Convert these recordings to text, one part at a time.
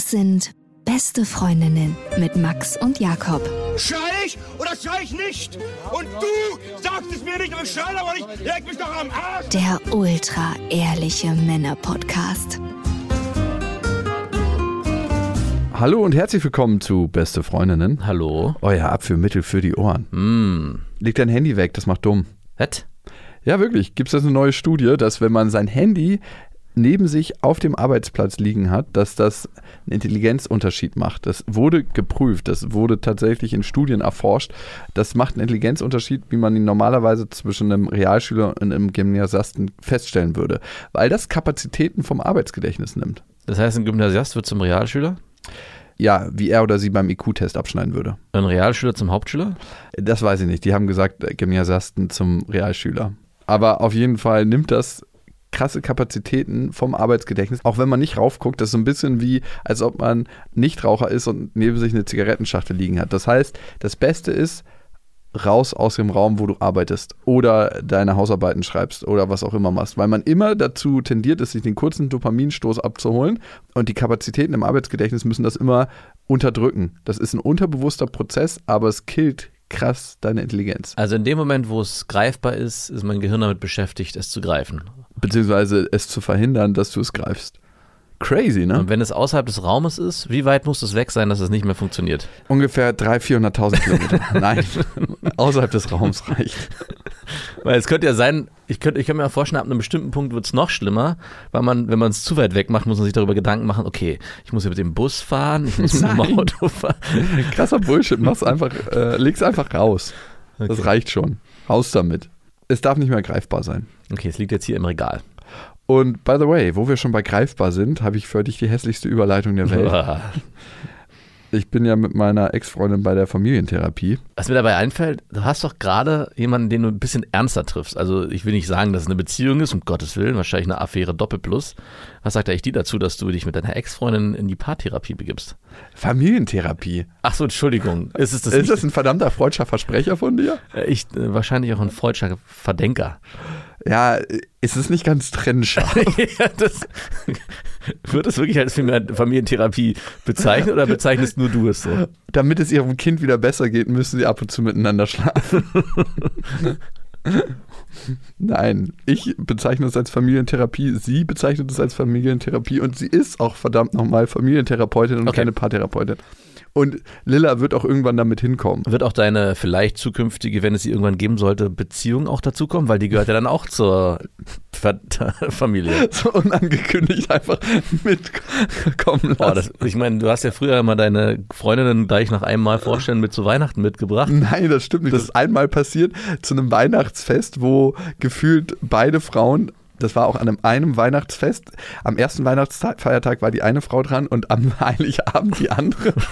Das sind beste Freundinnen mit Max und Jakob. Schrei ich oder schrei ich nicht? Und du sagst es mir nicht, aber ich schrei aber nicht. Leg mich doch am Arsch. Der ultra ehrliche Männer-Podcast. Hallo und herzlich willkommen zu Beste Freundinnen. Hallo. Euer Abführmittel für die Ohren. Mm. Leg dein Handy weg, das macht dumm. Was? Ja, wirklich. Gibt es jetzt eine neue Studie, dass wenn man sein Handy neben sich auf dem Arbeitsplatz liegen hat, dass das einen Intelligenzunterschied macht. Das wurde geprüft, das wurde tatsächlich in Studien erforscht. Das macht einen Intelligenzunterschied, wie man ihn normalerweise zwischen einem Realschüler und einem Gymnasiasten feststellen würde, weil das Kapazitäten vom Arbeitsgedächtnis nimmt. Das heißt, ein Gymnasiast wird zum Realschüler? Ja, wie er oder sie beim IQ-Test abschneiden würde. Ein Realschüler zum Hauptschüler? Das weiß ich nicht. Die haben gesagt, Gymnasiasten zum Realschüler. Aber auf jeden Fall nimmt das krasse Kapazitäten vom Arbeitsgedächtnis, auch wenn man nicht raufguckt, das ist so ein bisschen wie, als ob man Nichtraucher ist und neben sich eine Zigarettenschachtel liegen hat. Das heißt, das Beste ist, raus aus dem Raum, wo du arbeitest oder deine Hausarbeiten schreibst oder was auch immer machst, weil man immer dazu tendiert ist, sich den kurzen Dopaminstoß abzuholen und die Kapazitäten im Arbeitsgedächtnis müssen das immer unterdrücken. Das ist ein unterbewusster Prozess, aber es killt krass deine Intelligenz. Also in dem Moment, wo es greifbar ist, ist mein Gehirn damit beschäftigt, es zu greifen. Beziehungsweise es zu verhindern, dass du es greifst. Crazy, ne? Und wenn es außerhalb des Raumes ist, wie weit muss es weg sein, dass es nicht mehr funktioniert? Ungefähr 300.000, 400.000 Kilometer. Nein, außerhalb des Raums reicht. Weil es könnte ja sein, ich könnte, ich könnte mir vorstellen, ab einem bestimmten Punkt wird es noch schlimmer, weil man, wenn man es zu weit weg macht, muss man sich darüber Gedanken machen, okay, ich muss ja mit dem Bus fahren, ich muss mit dem Nein. Auto fahren. Krasser Bullshit. Mach's einfach, äh, leg's einfach raus. Das Okay. reicht schon. Raus damit. Es darf nicht mehr greifbar sein. Okay, es liegt jetzt hier im Regal. Und by the way, wo wir schon bei greifbar sind, habe ich für dich die hässlichste Überleitung der Welt. Ich bin ja mit meiner Ex-Freundin bei der Familientherapie. Was mir dabei einfällt, du hast doch gerade jemanden, den du ein bisschen ernster triffst. Also ich will nicht sagen, dass es eine Beziehung ist, um Gottes Willen, wahrscheinlich eine Affäre Doppelplus. Was sagt eigentlich die dazu, dass du dich mit deiner Ex-Freundin in die Paartherapie begibst? Familientherapie. Ach so, Entschuldigung. Ist es das ist das ein verdammter freudscher Versprecher von dir? Äh, ich, äh, wahrscheinlich auch ein freudscher Verdenker. Ja, ist es nicht ganz trennscharf. ja, das, wird es wirklich als Familientherapie bezeichnet oder bezeichnest nur du es so? Damit es ihrem Kind wieder besser geht, müssen sie ab und zu miteinander schlafen. Nein, ich bezeichne es als Familientherapie, sie bezeichnet es als Familientherapie und sie ist auch verdammt nochmal Familientherapeutin und Okay. keine Paartherapeutin. Und Lilla wird auch irgendwann damit hinkommen. Wird auch deine vielleicht zukünftige, wenn es sie irgendwann geben sollte, Beziehung auch dazukommen? Weil die gehört ja dann auch zur Familie. So unangekündigt einfach mitkommen Boah, lassen. das, ich meine, du hast ja früher immer deine Freundinnen gleich nach einem Mal vorstellen mit zu Weihnachten mitgebracht. Nein, das stimmt nicht. Das ist einmal passiert zu einem Weihnachtsfest, wo gefühlt beide Frauen, das war auch an einem, einem Weihnachtsfest, am ersten Weihnachtsfeiertag war die eine Frau dran und am Heiligabend die andere.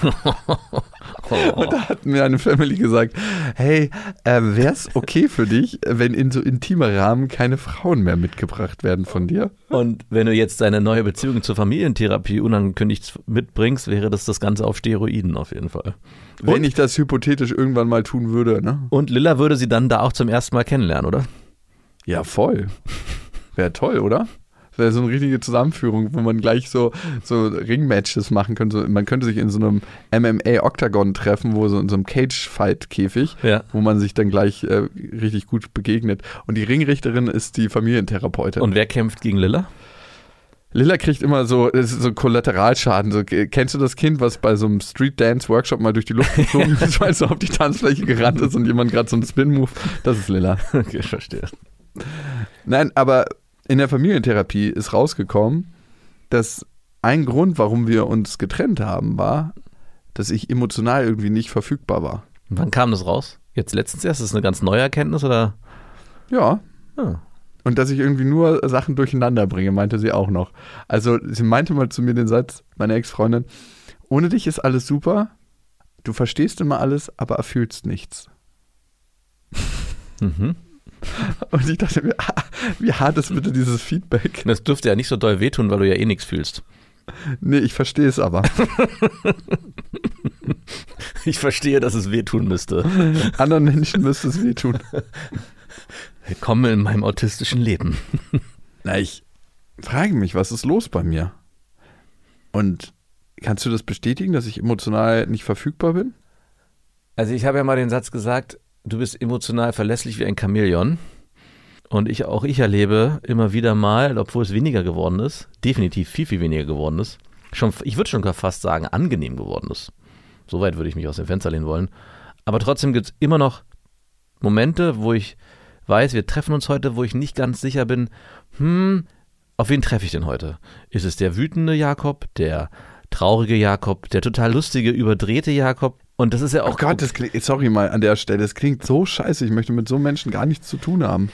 Und da hat mir eine Family gesagt, hey, äh, wäre es okay für dich, wenn in so intimer Rahmen keine Frauen mehr mitgebracht werden von dir? Und wenn du jetzt deine neue Beziehung zur Familientherapie unangekündigt mitbringst, wäre das das Ganze auf Steroiden auf jeden Fall. Wenn ich das hypothetisch irgendwann mal tun würde, ne? Und Lilla würde sie dann da auch zum ersten Mal kennenlernen, oder? Ja, voll. Wäre toll, oder? Wäre so eine richtige Zusammenführung, wo man gleich so, so Ringmatches machen könnte. Man könnte sich in so einem MMA-Octagon treffen, wo so in so einem Cage-Fight-Käfig, Ja. wo man sich dann gleich äh, richtig gut begegnet. Und die Ringrichterin ist die Familientherapeutin. Und wer kämpft gegen Lilla? Lilla kriegt immer so, so Kollateralschaden. So, äh, kennst du das Kind, was bei so einem Street-Dance-Workshop mal durch die Luft geflogen ist, weil es so auf die Tanzfläche gerannt ist und jemand gerade so einen Spin-Move? Das ist Lilla. Okay, ich verstehe. Nein, aber in der Familientherapie ist rausgekommen, dass ein Grund, warum wir uns getrennt haben, war, dass ich emotional irgendwie nicht verfügbar war. Wann kam das raus? Jetzt letztens erst? Ist das eine ganz neue Erkenntnis oder? Ja. Ah. Und dass ich irgendwie nur Sachen durcheinander bringe, meinte sie auch noch. Also sie meinte mal zu mir den Satz, meine Ex-Freundin, ohne dich ist alles super, du verstehst immer alles, aber erfühlst nichts. Mhm. Und ich dachte mir, ah, wie hart ist bitte dieses Feedback? Das dürfte ja nicht so doll wehtun, weil du ja eh nichts fühlst. Nee, ich verstehe es aber. Ich verstehe, dass es wehtun müsste. Anderen Menschen müsste es wehtun. Willkommen in meinem autistischen Leben. Na, ich frage mich, was ist los bei mir? Und Kannst du das bestätigen, dass ich emotional nicht verfügbar bin? Also ich habe ja mal den Satz gesagt, du bist emotional verlässlich wie ein Chamäleon. Und ich auch ich erlebe immer wieder mal, obwohl es weniger geworden ist, definitiv viel, viel weniger geworden ist, schon, ich würde schon fast sagen, angenehm geworden ist. Soweit würde ich mich aus dem Fenster lehnen wollen. Aber trotzdem gibt es immer noch Momente, wo ich weiß, wir treffen uns heute, wo ich nicht ganz sicher bin, hm, auf wen treffe ich denn heute? Ist es der wütende Jakob, der traurige Jakob, der total lustige, überdrehte Jakob? Und das ist ja auch. Oh Gott, das klingt, sorry mal an der Stelle, das klingt so scheiße. Ich möchte mit so Menschen gar nichts zu tun haben.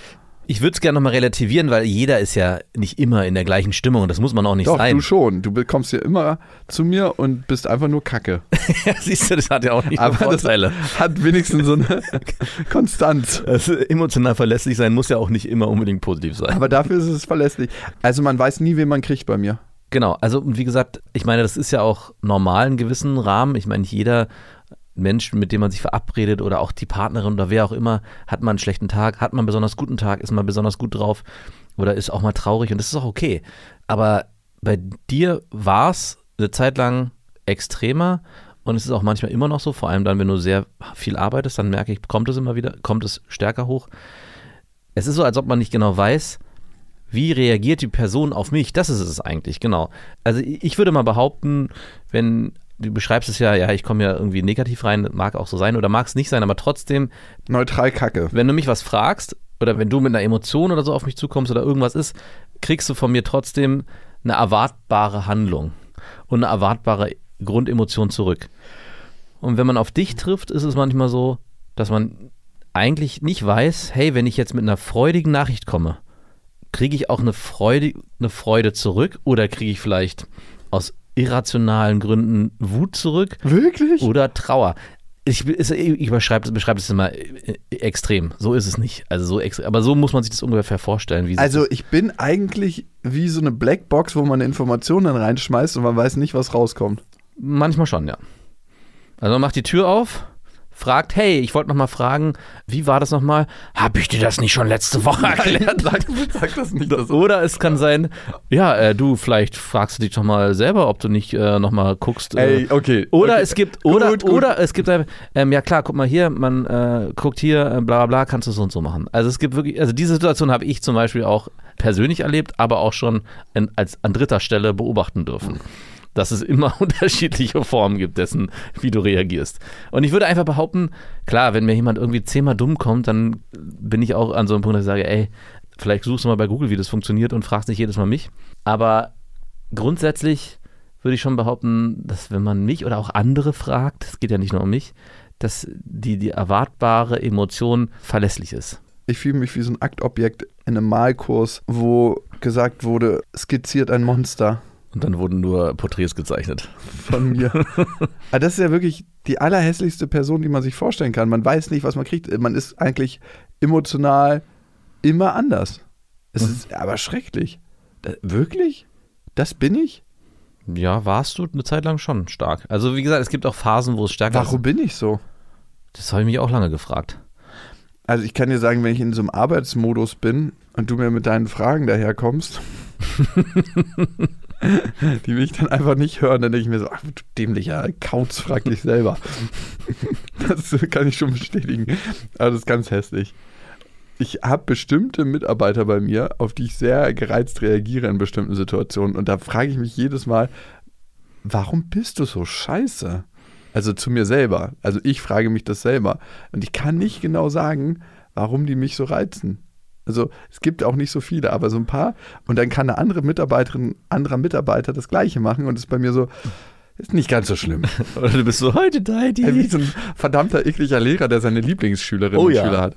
Ich würde es gerne nochmal relativieren, weil jeder ist ja nicht immer in der gleichen Stimmung und das muss man auch nicht Doch, sein. du schon. Du kommst hier immer zu mir und bist einfach nur Kacke. Siehst du, das hat ja auch nicht Aber das Vorteile. hat wenigstens so eine Konstanz. Also emotional verlässlich sein muss ja auch nicht immer unbedingt positiv sein. Aber dafür ist es verlässlich. Also man weiß nie, wen man kriegt bei mir. Genau, also wie gesagt, ich meine, das ist ja auch normal in gewissen Rahmen. Ich meine, nicht jeder Mensch, mit dem man sich verabredet oder auch die Partnerin oder wer auch immer, hat mal einen schlechten Tag, hat mal einen besonders guten Tag, ist mal besonders gut drauf oder ist auch mal traurig und das ist auch okay. Aber bei dir war es eine Zeit lang extremer und es ist auch manchmal immer noch so, vor allem dann, wenn du sehr viel arbeitest, dann merke ich, kommt es immer wieder, kommt es stärker hoch. Es ist so, als ob man nicht genau weiß, wie reagiert die Person auf mich? Das ist es eigentlich, genau. Also ich würde mal behaupten, wenn du beschreibst es ja, ja, ich komme ja irgendwie negativ rein, mag auch so sein oder mag es nicht sein, aber trotzdem, Neutral Kacke. wenn du mich was fragst oder wenn du mit einer Emotion oder so auf mich zukommst oder irgendwas ist, kriegst du von mir trotzdem eine erwartbare Handlung und eine erwartbare Grundemotion zurück. Und wenn man auf dich trifft, ist es manchmal so, dass man eigentlich nicht weiß, hey, wenn ich jetzt mit einer freudigen Nachricht komme, kriege ich auch eine Freude, eine Freude zurück oder kriege ich vielleicht aus irrationalen Gründen Wut zurück Wirklich? oder Trauer. Ich, ich überschreibe beschreibe das immer äh, extrem. So ist es nicht. Also so extrem. Aber so muss man sich das ungefähr vorstellen. Also ich bin eigentlich wie so eine Blackbox, wo man Informationen dann reinschmeißt und man weiß nicht, was rauskommt. manchmal schon, ja. Also man macht die Tür auf, fragt, hey, ich wollte noch mal fragen, wie war das nochmal? Hab ich dir das nicht schon letzte Woche erklärt? sag, sag das nicht. Das Oder es kann sein, ja, äh, du, vielleicht fragst du dich doch mal selber, ob du nicht äh, noch mal guckst. Äh, Ey, okay. Oder okay. es gibt, oder, Gut, gut. oder es gibt einfach, ähm, ja klar, guck mal hier, man äh, guckt hier, äh, bla bla bla, kannst du so und so machen. Also es gibt wirklich, also diese Situation habe ich zum Beispiel auch persönlich erlebt, aber auch schon in, als an dritter Stelle beobachten dürfen. Dass es immer unterschiedliche Formen gibt dessen, wie du reagierst. Und ich würde einfach behaupten, klar, wenn mir jemand irgendwie zehnmal dumm kommt, dann bin ich auch an so einem Punkt, dass ich sage, ey, vielleicht suchst du mal bei Google, wie das funktioniert und fragst nicht jedes Mal mich. Aber grundsätzlich würde ich schon behaupten, dass wenn man mich oder auch andere fragt, es geht ja nicht nur um mich, dass die, die erwartbare Emotion verlässlich ist. Ich fühle mich wie so ein Aktobjekt in einem Malkurs, wo gesagt wurde, skizziert ein Monster Und dann wurden nur Porträts gezeichnet. von mir. Aber das ist ja wirklich die allerhässlichste Person, die man sich vorstellen kann. Man weiß nicht, was man kriegt. Man ist eigentlich emotional immer anders. Es ist aber schrecklich. Da, wirklich? Das bin ich? Ja, warst du eine Zeit lang schon stark. Also wie gesagt, es gibt auch Phasen, wo es stärker Warum bin ich so? ist. Das habe ich mich auch lange gefragt. Also ich kann dir sagen, wenn ich in so einem Arbeitsmodus bin und du mir mit deinen Fragen daherkommst, die will ich dann einfach nicht hören, dann denke ich mir so, ach du dämlicher Kauz, frag dich selber. das kann ich schon bestätigen. Aber das ist ganz hässlich. Ich habe bestimmte Mitarbeiter bei mir, auf die ich sehr gereizt reagiere in bestimmten Situationen. Und da frage ich mich jedes Mal, warum bist du so scheiße? Also zu mir selber. Also ich frage mich das selber. Und ich kann nicht genau sagen, warum die mich so reizen. Also es gibt auch nicht so viele, aber so ein paar. Und dann kann eine andere Mitarbeiterin, anderer Mitarbeiter das Gleiche machen und ist bei mir so, ist nicht ganz so schlimm. Oder du bist so, heute da, Ey, wie so ein verdammter ekliger Lehrer, der seine Lieblingsschülerinnen Oh und ja. Schüler hat.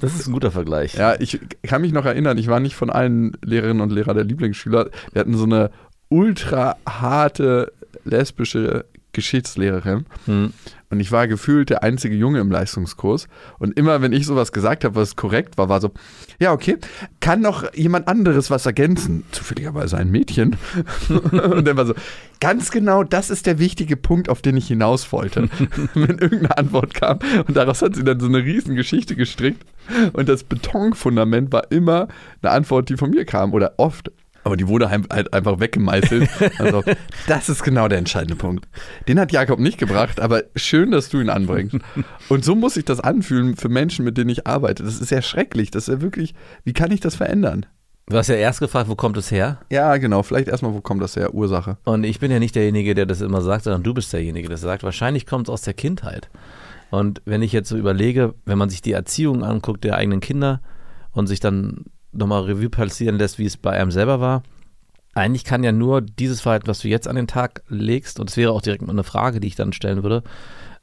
Das ist ein guter Vergleich. Ja, ich kann mich noch erinnern, ich war nicht von allen Lehrerinnen und Lehrern der Lieblingsschüler. Wir hatten so eine ultra harte lesbische Geschichtslehrerin. Hm. Und ich war gefühlt der einzige Junge im Leistungskurs. Und immer, wenn ich sowas gesagt habe, was korrekt war, war so, ja, okay, kann noch jemand anderes was ergänzen? Zufälligerweise ein Mädchen. und dann war so, ganz genau, das ist der wichtige Punkt, auf den ich hinaus wollte. wenn irgendeine Antwort kam. Und daraus hat sie dann so eine riesen Geschichte gestrickt. Und das Betonfundament war immer eine Antwort, die von mir kam. Oder oft. Aber die wurde halt einfach weggemeißelt. Also, das ist genau der entscheidende Punkt. Den hat Jakob nicht gebracht, aber schön, dass du ihn anbringst. Und so muss sich das anfühlen für Menschen, mit denen ich arbeite. Das ist ja schrecklich. Das ist ja wirklich, wie kann ich das verändern? Du hast ja erst gefragt, wo kommt es her? Ja, genau. Vielleicht erstmal, wo kommt das her? Ursache. Und ich bin ja nicht derjenige, der das immer sagt, sondern du bist derjenige, der das sagt. Wahrscheinlich kommt es aus der Kindheit. Und wenn ich jetzt so überlege, wenn man sich die Erziehung anguckt der eigenen Kinder und sich dann nochmal Revue passieren lässt, wie es bei einem selber war, eigentlich kann ja nur dieses Verhalten, was du jetzt an den Tag legst, und es wäre auch direkt mal eine Frage, die ich dann stellen würde,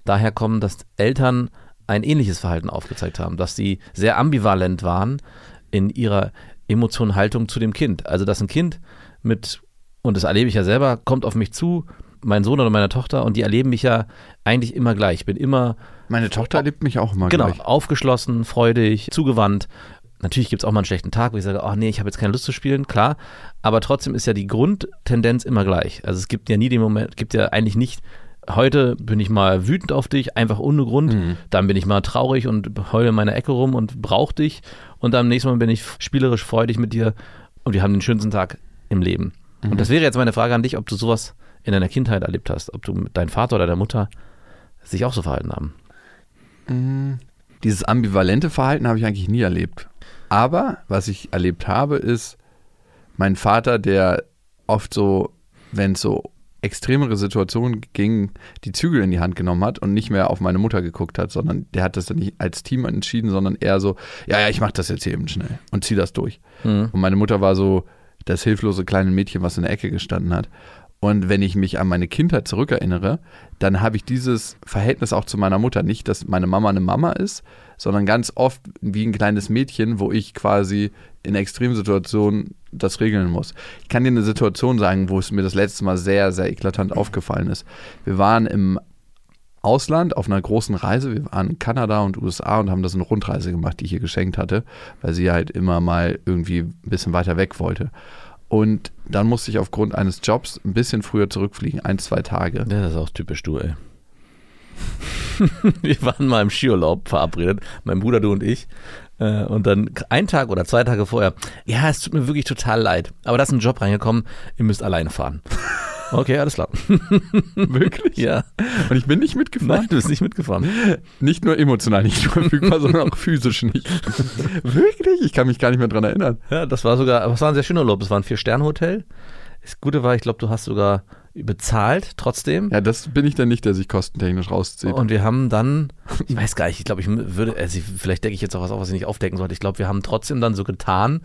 daher kommen, dass Eltern ein ähnliches Verhalten aufgezeigt haben, dass sie sehr ambivalent waren in ihrer Emotion, Haltung zu dem Kind. Also, dass ein Kind mit, und das erlebe ich ja selber, kommt auf mich zu, mein Sohn oder meine Tochter, und die erleben mich ja eigentlich immer gleich. Ich bin immer Meine Tochter erlebt mich auch immer genau, gleich. aufgeschlossen, freudig, zugewandt. Natürlich gibt es auch mal einen schlechten Tag, wo ich sage, oh nee, ich habe jetzt keine Lust zu spielen, klar. Aber trotzdem ist ja die Grundtendenz immer gleich. Also es gibt ja nie den Moment, gibt ja eigentlich nicht, heute bin ich mal wütend auf dich, einfach ohne Grund. Mhm. Dann bin ich mal traurig und heule in meiner Ecke rum und brauche dich. Und am nächsten Mal bin ich spielerisch freudig mit dir und wir haben den schönsten Tag im Leben. Mhm. Und das wäre jetzt meine Frage an dich, ob du sowas in deiner Kindheit erlebt hast, ob du mit deinem Vater oder deiner Mutter sich auch so verhalten haben. Dieses ambivalente Verhalten habe ich eigentlich nie erlebt. Aber was ich erlebt habe, ist mein Vater, der oft so, wenn es so extremere Situationen ging, die Zügel in die Hand genommen hat und nicht mehr auf meine Mutter geguckt hat, sondern der hat das dann nicht als Team entschieden, sondern eher so, ja, ja, ich mache das jetzt hier eben schnell und zieh das durch. Mhm. Und meine Mutter war so das hilflose kleine Mädchen, was in der Ecke gestanden hat. Und wenn ich mich an meine Kindheit zurückerinnere, dann habe ich dieses Verhältnis auch zu meiner Mutter. Nicht, dass meine Mama eine Mama ist, sondern ganz oft wie ein kleines Mädchen, wo ich quasi in Extremsituationen das regeln muss. Ich kann dir eine Situation sagen, wo es mir das letzte Mal sehr, sehr eklatant aufgefallen ist. Wir waren im Ausland auf einer großen Reise. Wir waren in Kanada und USA und haben das eine Rundreise gemacht, die ich ihr geschenkt hatte, weil sie halt immer mal irgendwie ein bisschen weiter weg wollte. Und dann musste ich aufgrund eines Jobs ein bisschen früher zurückfliegen, ein, zwei Tage. Das ist auch typisch du, ey. Wir waren mal im Skiurlaub verabredet, mein Bruder, du und ich. Äh, Und dann ein Tag oder zwei Tage vorher, ja, es tut mir wirklich total leid, aber da ist ein Job reingekommen, ihr müsst alleine fahren. Okay, alles klar. Wirklich? Ja, Und ich bin nicht mitgefahren. nein, du bist nicht mitgefahren. Nicht nur emotional nicht verfügbar, sondern auch physisch nicht. Wirklich? Ich kann mich gar nicht mehr dran erinnern. Ja, das war sogar, aber es war ein sehr schöner Urlaub. Es war ein Vier-Sterne-Hotel. Das Gute war, ich glaube, du hast sogar bezahlt trotzdem. Ja, das bin ich dann nicht, der sich kostentechnisch rauszieht. Und wir haben dann, ich weiß gar nicht, ich glaube, ich würde, also ich, vielleicht decke ich jetzt auch was auf, was ich nicht aufdecken sollte. Ich glaube, wir haben trotzdem dann so getan,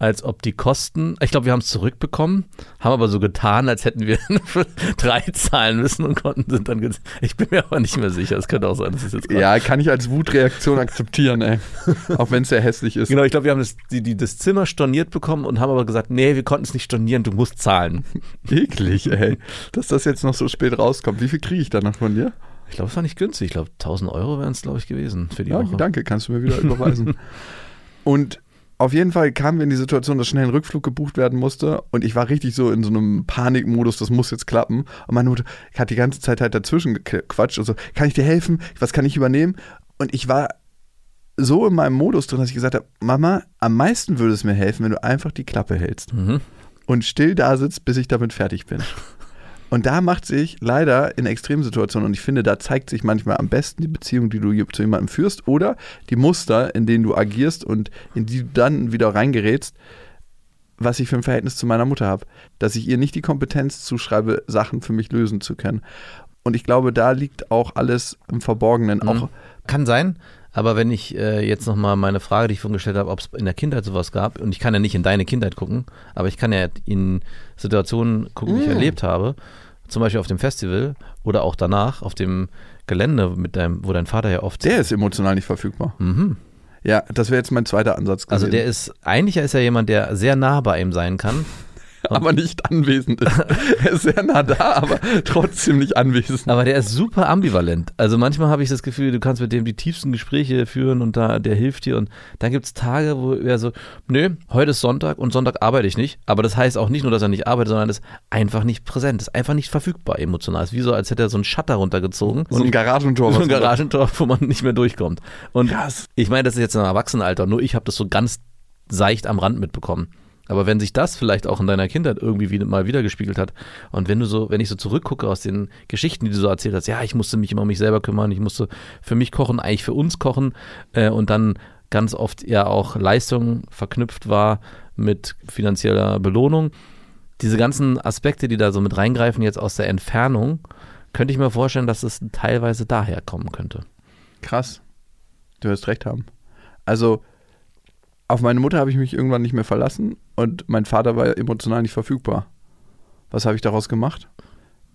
als ob die Kosten, ich glaube, wir haben es zurückbekommen, haben aber so getan, als hätten wir drei zahlen müssen und konnten sind dann, ich bin mir aber nicht mehr sicher, es könnte auch sein, dass es jetzt gerade- ja, kann ich als Wutreaktion akzeptieren, ey. Auch wenn es sehr hässlich ist. Genau, ich glaube, wir haben das, die, die, das Zimmer storniert bekommen und haben aber gesagt, nee, wir konnten es nicht stornieren, du musst zahlen. Eklig, ey. Dass das jetzt noch so spät rauskommt. Wie viel kriege ich da noch von dir? Ich glaube, es war nicht günstig. Ich glaube, 1000 Euro wären es, glaube ich, gewesen für die Ja, Woche. danke, kannst du mir wieder überweisen. Und auf jeden Fall kamen wir in die Situation, dass schnell ein Rückflug gebucht werden musste und ich war richtig so in so einem Panikmodus, das muss jetzt klappen. Und meine Mutter hat die ganze Zeit halt dazwischen gequatscht und so, kann ich dir helfen? Was kann ich übernehmen? Und ich war so in meinem Modus drin, dass ich gesagt habe, Mama, am meisten würde es mir helfen, wenn du einfach die Klappe hältst Mhm. und still da sitzt, bis ich damit fertig bin. Und da macht sich leider in Extremsituationen, und ich finde, da zeigt sich manchmal am besten die Beziehung, die du zu jemandem führst, oder die Muster, in denen du agierst und in die du dann wieder reingerätst, was ich für ein Verhältnis zu meiner Mutter habe. Dass ich ihr nicht die Kompetenz zuschreibe, Sachen für mich lösen zu können. Und ich glaube, da liegt auch alles im Verborgenen. Mhm. Auch Kann sein, aber wenn ich äh, jetzt nochmal meine Frage, die ich vorhin gestellt habe, ob es in der Kindheit sowas gab, und ich kann ja nicht in deine Kindheit gucken, aber ich kann ja in Situationen gucken, die ich Mm. erlebt habe, zum Beispiel auf dem Festival oder auch danach auf dem Gelände, mit deinem, wo dein Vater ja oft. der ist emotional nicht verfügbar. Mhm. Ja, das wäre jetzt mein zweiter Ansatz gewesen. Also der ist, eigentlich ist er jemand, der sehr nah bei ihm sein kann. aber nicht anwesend ist. er ist sehr nah da, aber trotzdem nicht anwesend. Aber der ist super ambivalent. Also manchmal habe ich das Gefühl, du kannst mit dem die tiefsten Gespräche führen und da der hilft dir. Und dann gibt es Tage, wo er so, nö, heute ist Sonntag und Sonntag arbeite ich nicht. Aber das heißt auch nicht nur, dass er nicht arbeitet, sondern ist einfach nicht präsent, ist einfach nicht verfügbar emotional. Ist wie so, als hätte er so einen Shutter runtergezogen. So ein Garagentor. so ein Garagentor, wo man nicht mehr durchkommt. Und Krass. ich meine, das ist jetzt im Erwachsenenalter, nur ich habe das so ganz seicht am Rand mitbekommen. Aber wenn sich das vielleicht auch in deiner Kindheit irgendwie wieder, mal wiedergespiegelt hat und wenn du so, wenn ich so zurückgucke aus den Geschichten, die du so erzählt hast, ja, ich musste mich immer um mich selber kümmern, ich musste für mich kochen, eigentlich für uns kochen äh, und dann ganz oft ja auch Leistung verknüpft war mit finanzieller Belohnung. Diese ganzen Aspekte, die da so mit reingreifen, jetzt aus der Entfernung, könnte ich mir vorstellen, dass es teilweise daher kommen könnte. Krass. Du wirst recht haben. Also, auf meine Mutter habe ich mich irgendwann nicht mehr verlassen und mein Vater war emotional nicht verfügbar. Was habe ich daraus gemacht?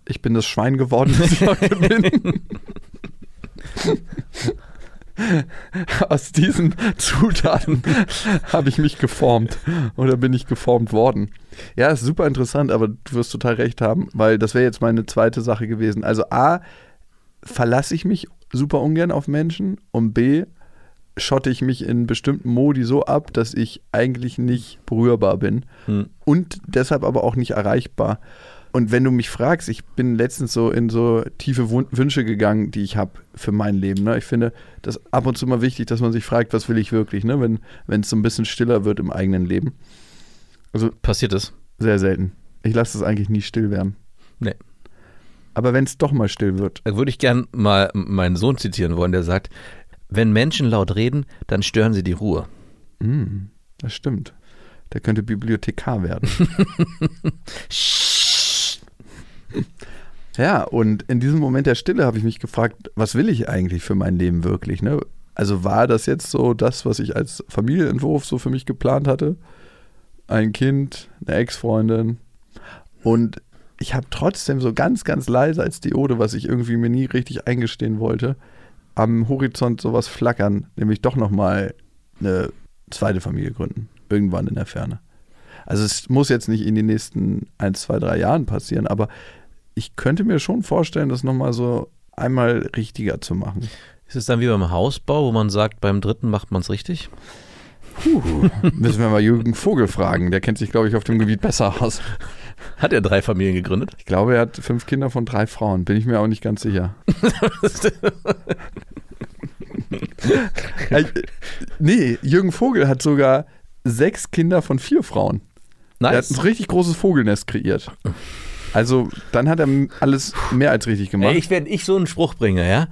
Ich bin das Schwein geworden, das ich heute bin. Aus diesen Zutaten habe ich mich geformt oder bin ich geformt worden. Ja, ist super interessant, aber du wirst total recht haben, weil das wäre jetzt meine zweite Sache gewesen. Also A, verlasse ich mich super ungern auf Menschen und B, schotte ich mich in bestimmten Modi so ab, dass ich eigentlich nicht berührbar bin Hm. und deshalb aber auch nicht erreichbar. Und wenn du mich fragst, ich bin letztens so in so tiefe Wünsche gegangen, die ich habe für mein Leben. Ne? Ich finde das ab und zu mal wichtig, dass man sich fragt, was will ich wirklich, ne? wenn wenn es so ein bisschen stiller wird im eigenen Leben. Also Passiert es? sehr selten. Ich lasse es eigentlich nie still werden. Nee. Aber wenn es doch mal still wird, Da würde ich gern mal meinen Sohn zitieren wollen, der sagt, wenn Menschen laut reden, dann stören sie die Ruhe. mm, das stimmt. Der könnte Bibliothekar werden. Ja, und in diesem Moment der Stille habe ich mich gefragt, was will ich eigentlich für mein Leben wirklich? Ne? Also war das jetzt so das, was ich als Familienentwurf so für mich geplant hatte? Ein Kind, eine Ex-Freundin. Und ich habe trotzdem so ganz, ganz leise als Diode, was ich irgendwie mir nie richtig eingestehen wollte, am Horizont sowas flackern, nämlich doch nochmal eine zweite Familie gründen. Irgendwann in der Ferne. Also es muss jetzt nicht in den nächsten ein, zwei, drei Jahren passieren, aber ich könnte mir schon vorstellen, das nochmal so einmal richtiger zu machen. Ist es dann wie beim Hausbau, wo man sagt, beim dritten macht man es richtig? Müssen wir mal Jürgen Vogel fragen. Der kennt sich, glaube ich, auf dem Gebiet besser aus. Hat er drei Familien gegründet? Ich glaube, er hat fünf Kinder von drei Frauen. Bin ich mir auch nicht ganz sicher. Nee, Jürgen Vogel hat sogar sechs Kinder von vier Frauen. Er hat Nice. ein richtig großes Vogelnest kreiert. Also, dann hat er alles mehr als richtig gemacht. Ey, ich, wenn ich so einen Spruch bringe, ja.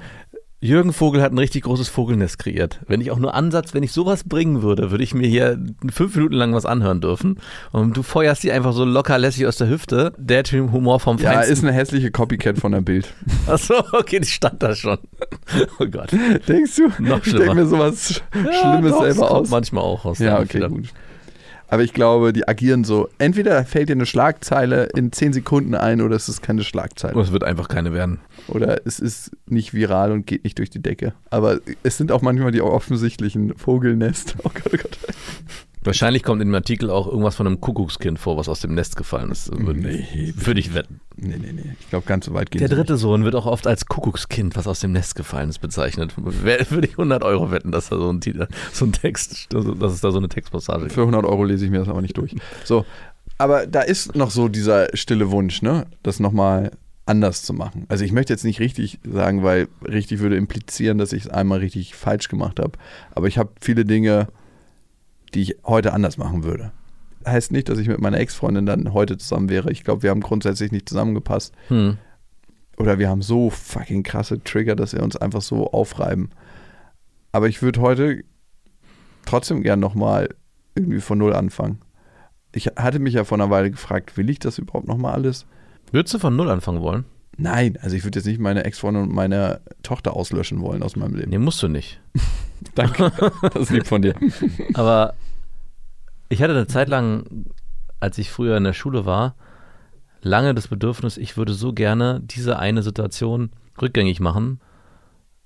Jürgen Vogel hat ein richtig großes Vogelnest kreiert. Wenn ich auch nur Ansatz, wenn ich sowas bringen würde, würde ich mir hier fünf Minuten lang was anhören dürfen. Und du feuerst die einfach so locker lässig aus der Hüfte. Der Typ Humor vom ja, Feinsten. ist eine hässliche Copycat von der Bild. Achso, okay, die stand da schon. Oh Gott. Denkst du? Noch ich denke schlimmer. mir sowas Ja, Schlimmes doch, es selber aus. Manchmal auch aus. Ja, okay, gut. Aber ich glaube, die agieren so. Entweder fällt dir eine Schlagzeile in 10 Sekunden ein oder es ist keine Schlagzeile. Und es wird einfach keine werden. Oder es ist nicht viral und geht nicht durch die Decke. Aber es sind auch manchmal die offensichtlichen Vogelnest. Oh Gott, oh Gott. Wahrscheinlich kommt in dem Artikel auch irgendwas von einem Kuckuckskind vor, was aus dem Nest gefallen ist. Würde Nee. würde ich wetten. Nee, nee, nee. Ich glaube, ganz so weit geht Der dritte Sohn wird auch oft als Kuckuckskind, was aus dem Nest gefallen ist, bezeichnet. Würde ich 100 Euro wetten, dass da so ein, Titel, so ein Text, dass es da so eine Textpassage gibt. Für 100 Euro lese ich mir das aber nicht durch. So, aber da ist noch so dieser stille Wunsch, ne? Das nochmal anders zu machen. Also ich möchte jetzt nicht richtig sagen, weil richtig würde implizieren, dass ich es einmal richtig falsch gemacht habe. Aber ich habe viele Dinge, die ich heute anders machen würde. Heißt nicht, dass ich mit meiner Ex-Freundin dann heute zusammen wäre. Ich glaube, wir haben grundsätzlich nicht zusammengepasst. Hm. Oder wir haben so fucking krasse Trigger, dass wir uns einfach so aufreiben. Aber ich würde heute trotzdem gern nochmal irgendwie von Null anfangen. Ich hatte mich ja vor einer Weile gefragt, will ich das überhaupt nochmal alles? Würdest du von Null anfangen wollen? Nein, also ich würde jetzt nicht meine Ex-Freundin und meine Tochter auslöschen wollen aus meinem Leben. Nee, musst du nicht. Danke, das ist lieb von dir. Aber ich hatte eine Zeit lang, als ich früher in der Schule war, lange das Bedürfnis, ich würde so gerne diese eine Situation rückgängig machen,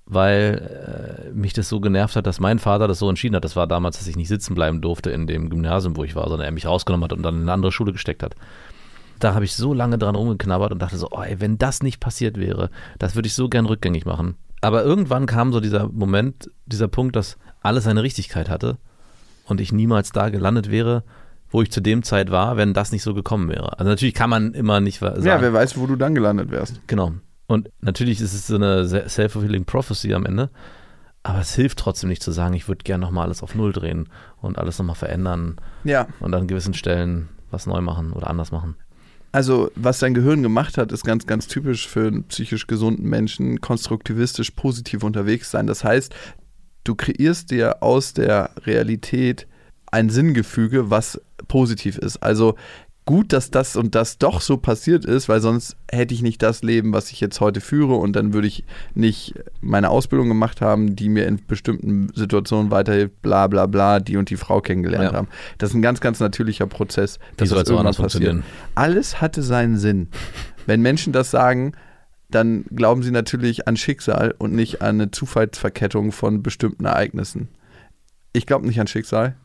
weil äh, mich das so genervt hat, dass mein Vater das so entschieden hat. Das war damals, dass ich nicht sitzen bleiben durfte in dem Gymnasium, wo ich war, sondern er mich rausgenommen hat und dann in eine andere Schule gesteckt hat. Da habe ich so lange dran rumgeknabbert und dachte so, oh, ey, wenn das nicht passiert wäre, das würde ich so gern rückgängig machen. Aber irgendwann kam so dieser Moment, dieser Punkt, dass alles seine Richtigkeit hatte und ich niemals da gelandet wäre, wo ich zu dem Zeit war, wenn das nicht so gekommen wäre. Also natürlich kann man immer nicht sagen. Ja, wer weiß, wo du dann gelandet wärst. Genau. Und natürlich ist es so eine se- self-fulfilling prophecy am Ende. Aber es hilft trotzdem nicht zu sagen, ich würde gerne nochmal alles auf Null drehen und alles nochmal verändern Ja, und an gewissen Stellen was neu machen oder anders machen. Also was dein Gehirn gemacht hat, ist ganz, ganz typisch für einen psychisch gesunden Menschen, konstruktivistisch positiv unterwegs sein. Das heißt, du kreierst dir aus der Realität ein Sinngefüge, was positiv ist. Also gut, dass das und das doch so passiert ist, weil sonst hätte ich nicht das Leben, was ich jetzt heute führe und dann würde ich nicht meine Ausbildung gemacht haben, die mir in bestimmten Situationen weiterhilft, bla bla bla, die und die Frau kennengelernt Ja. haben. Das ist ein ganz, ganz natürlicher Prozess, dass das passiert. funktionieren. Alles hatte seinen Sinn. Wenn Menschen das sagen, dann glauben sie natürlich an Schicksal und nicht an eine Zufallsverkettung von bestimmten Ereignissen. Ich glaube nicht an Schicksal.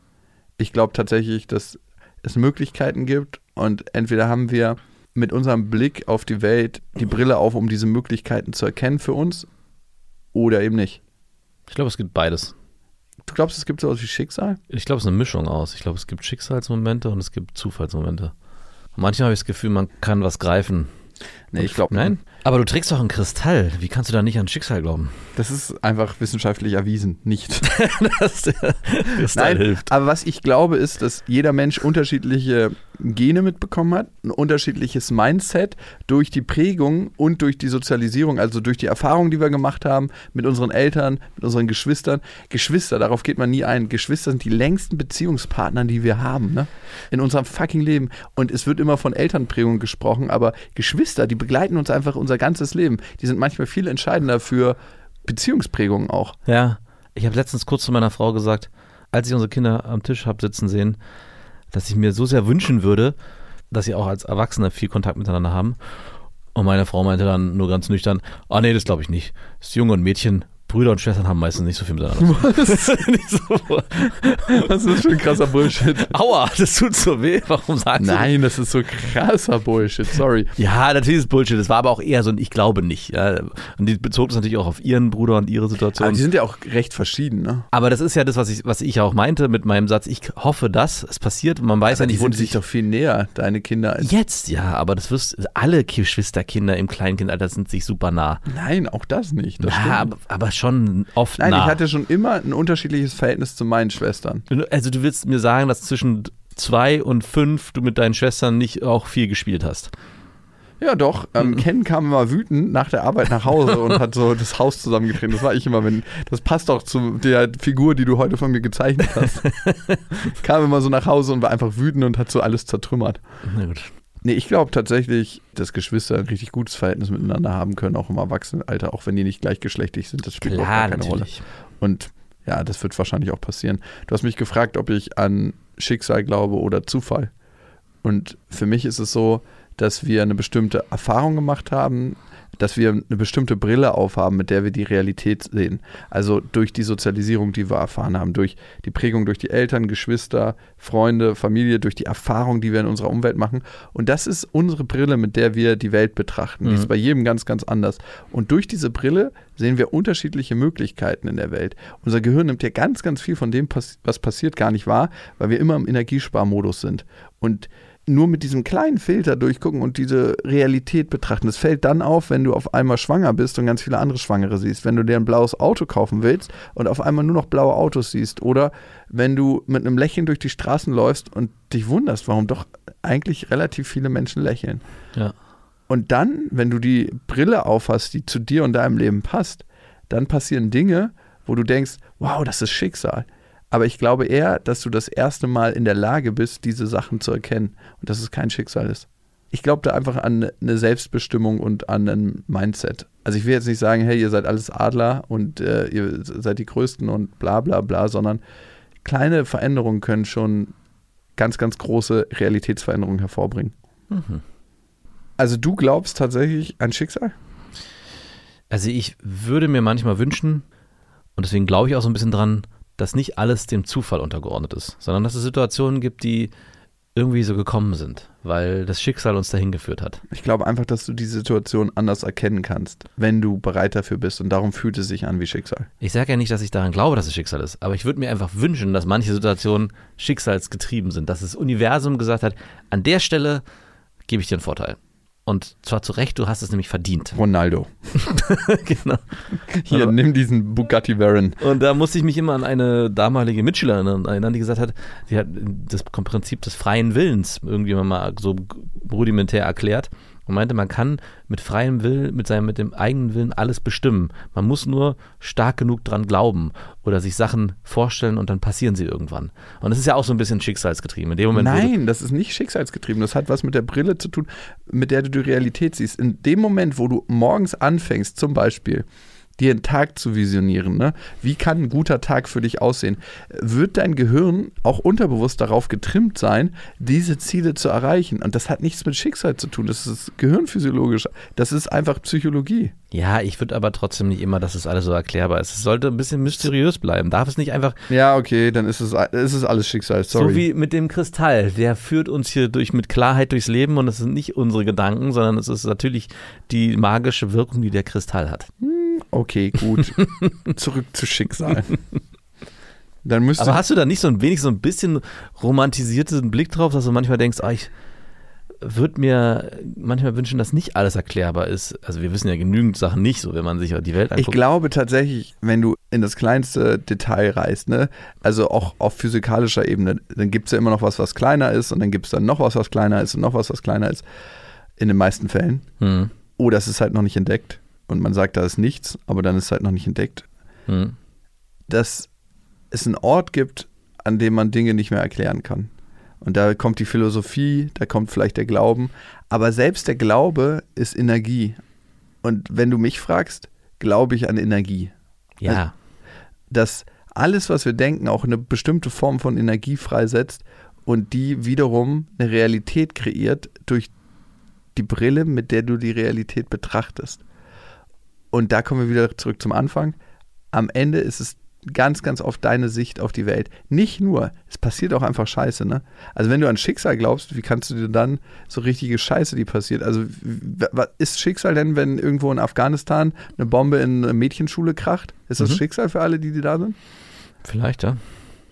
Ich glaube tatsächlich, dass es Möglichkeiten gibt und entweder haben wir mit unserem Blick auf die Welt die Brille auf, um diese Möglichkeiten zu erkennen für uns oder eben nicht. Ich glaube, es gibt beides. Du glaubst, es gibt sowas wie Schicksal? Ich glaube, es ist eine Mischung aus. Ich glaube, es gibt Schicksalsmomente und es gibt Zufallsmomente. Manchmal habe ich das Gefühl, man kann was greifen. Nee, ich glaube Nein? Aber du trägst doch ein Kristall. Wie kannst du da nicht an Schicksal glauben? Das ist einfach wissenschaftlich erwiesen, nicht. Der Kristall Nein, hilft. aber was ich glaube, ist, dass jeder Mensch unterschiedliche Gene mitbekommen hat, ein unterschiedliches Mindset durch die Prägung und durch die Sozialisierung, also durch die Erfahrungen, die wir gemacht haben mit unseren Eltern, mit unseren Geschwistern. Geschwister, darauf geht man nie ein. Geschwister sind die längsten Beziehungspartner, die wir haben, ne? In unserem fucking Leben. Und es wird immer von Elternprägung gesprochen, aber Geschwister, die begleiten uns einfach unser ganzes Leben. Die sind manchmal viel entscheidender für Beziehungsprägungen auch. Ja, ich habe letztens kurz zu meiner Frau gesagt, als ich unsere Kinder am Tisch habe sitzen sehen, dass ich mir so sehr wünschen würde, dass sie auch als Erwachsene viel Kontakt miteinander haben. Und meine Frau meinte dann nur ganz nüchtern, ah nee, das glaube ich nicht. Das Junge und Mädchen, Brüder und Schwestern haben meistens nicht so viel miteinander. So, Was ist das für ein krasser Bullshit? Aua, das tut so weh. Warum sagst du Nein, das ist so krasser Bullshit, sorry. Ja, natürlich ist Bullshit. Das war aber auch eher so ein Ich glaube nicht. Ja. Und die bezog das natürlich auch auf ihren Bruder und ihre Situation. Aber die sind ja auch recht verschieden, ne? Aber das ist ja das, was ich, was ich auch meinte mit meinem Satz. Ich hoffe, dass es passiert. Man weiß ja die nicht, wo sind die sich doch viel näher, deine Kinder. Als Jetzt, ja, aber das wirst alle Geschwisterkinder im Kleinkindalter sind sich super nah. Nein, auch das nicht. Das Ja, aber, aber schon oft Nein, nah. ich hatte schon immer ein unterschiedliches Verhältnis zu meinen Schwestern. also du willst mir sagen, dass zwischen zwei und fünf du mit deinen Schwestern nicht auch viel gespielt hast. Ja, doch. Ähm, Ken kam immer wütend nach der Arbeit nach Hause und hat so das Haus zusammengetreten. Das war ich immer, wenn. Das passt doch zu der Figur, die du heute von mir gezeichnet hast. kam immer so nach Hause und war einfach wütend und hat so alles zertrümmert. Na gut. Nee, ich glaube tatsächlich, dass Geschwister ein richtig gutes Verhältnis miteinander haben können, auch im Erwachsenenalter, auch wenn die nicht gleichgeschlechtlich sind. Das spielt Klar, auch gar keine natürlich. Rolle. Und ja, das wird wahrscheinlich auch passieren. Du hast mich gefragt, ob ich an Schicksal glaube oder Zufall. Und für mich ist es so, dass wir eine bestimmte Erfahrung gemacht haben, dass wir eine bestimmte Brille aufhaben, mit der wir die Realität sehen. Also durch die Sozialisierung, die wir erfahren haben, durch die Prägung durch die Eltern, Geschwister, Freunde, Familie, durch die Erfahrung, die wir in unserer Umwelt machen. Und das ist unsere Brille, mit der wir die Welt betrachten. Die ist bei jedem ganz, ganz anders. Und durch diese Brille sehen wir unterschiedliche Möglichkeiten in der Welt. Unser Gehirn nimmt ja ganz, ganz viel von dem, was passiert, gar nicht wahr, weil wir immer im Energiesparmodus sind. Und nur mit diesem kleinen Filter durchgucken und diese Realität betrachten. Das fällt dann auf, wenn du auf einmal schwanger bist und ganz viele andere Schwangere siehst. Wenn du dir ein blaues Auto kaufen willst und auf einmal nur noch blaue Autos siehst. Oder wenn du mit einem Lächeln durch die Straßen läufst und dich wunderst, warum doch eigentlich relativ viele Menschen lächeln. Ja. Und dann, wenn du die Brille aufhast, die zu dir und deinem Leben passt, dann passieren Dinge, wo du denkst, wow, das ist Schicksal. Aber ich glaube eher, dass du das erste Mal in der Lage bist, diese Sachen zu erkennen und dass es kein Schicksal ist. Ich glaube da einfach an eine Selbstbestimmung und an ein Mindset. Also ich will jetzt nicht sagen, hey, ihr seid alles Adler und äh, ihr seid die Größten und bla bla bla, sondern kleine Veränderungen können schon ganz, ganz große Realitätsveränderungen hervorbringen. Mhm. Also du glaubst tatsächlich an Schicksal? Also ich würde mir manchmal wünschen, und deswegen glaube ich auch so ein bisschen dran, dass nicht alles dem Zufall untergeordnet ist, sondern dass es Situationen gibt, die irgendwie so gekommen sind, weil das Schicksal uns dahin geführt hat. Ich glaube einfach, dass du die Situation anders erkennen kannst, wenn du bereit dafür bist. Und darum fühlt es sich an wie Schicksal. Ich sage ja nicht, dass ich daran glaube, dass es Schicksal ist, aber ich würde mir einfach wünschen, dass manche Situationen schicksalsgetrieben sind, dass das Universum gesagt hat, an der Stelle gebe ich dir einen Vorteil. Und zwar zu Recht, du hast es nämlich verdient. Ronaldo. genau. Hier, Aber- nimm diesen Bugatti Veyron. Und da musste ich mich immer an eine damalige Mitschülerin erinnern, die gesagt hat, sie hat das Prinzip des freien Willens irgendwie mal so rudimentär erklärt und meinte, man kann mit freiem Willen, mit seinem, mit dem eigenen Willen alles bestimmen. Man muss nur stark genug dran glauben oder sich Sachen vorstellen und dann passieren sie irgendwann. Und das ist ja auch so ein bisschen schicksalsgetrieben. In dem Moment, Nein, das ist nicht schicksalsgetrieben. Das hat was mit der Brille zu tun, mit der du die Realität siehst. In dem Moment, wo du morgens anfängst, zum Beispiel, dir einen Tag zu visionieren, ne? wie kann ein guter Tag für dich aussehen, wird dein Gehirn auch unterbewusst darauf getrimmt sein, diese Ziele zu erreichen. Und das hat nichts mit Schicksal zu tun. Das ist gehirnphysiologisch. Das ist einfach Psychologie. ja, ich würde aber trotzdem nicht immer, dass es alles so erklärbar ist. Es sollte ein bisschen mysteriös bleiben. Darf es nicht einfach Ja, okay, dann ist es, ist es alles Schicksal. Sorry. So wie mit dem Kristall, der führt uns hier durch mit Klarheit durchs Leben und es sind nicht unsere Gedanken, sondern es ist natürlich die magische Wirkung, die der Kristall hat. Okay, gut. Zurück zu Schicksal. Dann müsste Aber hast du da nicht so ein wenig so ein bisschen romantisierten Blick drauf, dass du manchmal denkst, ah, ich würde mir manchmal wünschen, dass nicht alles erklärbar ist. Also wir wissen ja genügend Sachen nicht, so wenn man sich die Welt Ich anguckt. glaube tatsächlich, wenn du in das kleinste Detail reist, ne, also auch auf physikalischer Ebene, dann gibt es ja immer noch was, was kleiner ist und dann gibt es dann noch was, was kleiner ist und noch was, was kleiner ist. In den meisten Fällen. Hm, Oder es ist halt noch nicht entdeckt und man sagt, da ist nichts, aber dann ist es halt noch nicht entdeckt. hm. Dass es einen Ort gibt, an dem man Dinge nicht mehr erklären kann. Und da kommt die Philosophie, da kommt vielleicht der Glauben. Aber selbst der Glaube ist Energie. Und wenn du mich fragst, glaube ich an Energie. Ja, dass alles, was wir denken, auch eine bestimmte Form von Energie freisetzt und die wiederum eine Realität kreiert durch die Brille, mit der du die Realität betrachtest. Und da kommen wir wieder zurück zum Anfang. Am Ende ist es ganz, ganz oft deine Sicht auf die Welt. Nicht nur, es passiert auch einfach Scheiße, ne? Also wenn du an Schicksal glaubst, wie kannst du dir dann so richtige Scheiße, die passiert? Also was ist Schicksal denn, wenn irgendwo in Afghanistan eine Bombe in eine Mädchenschule kracht? Ist das Mhm. Schicksal für alle, die, die da sind? vielleicht, ja.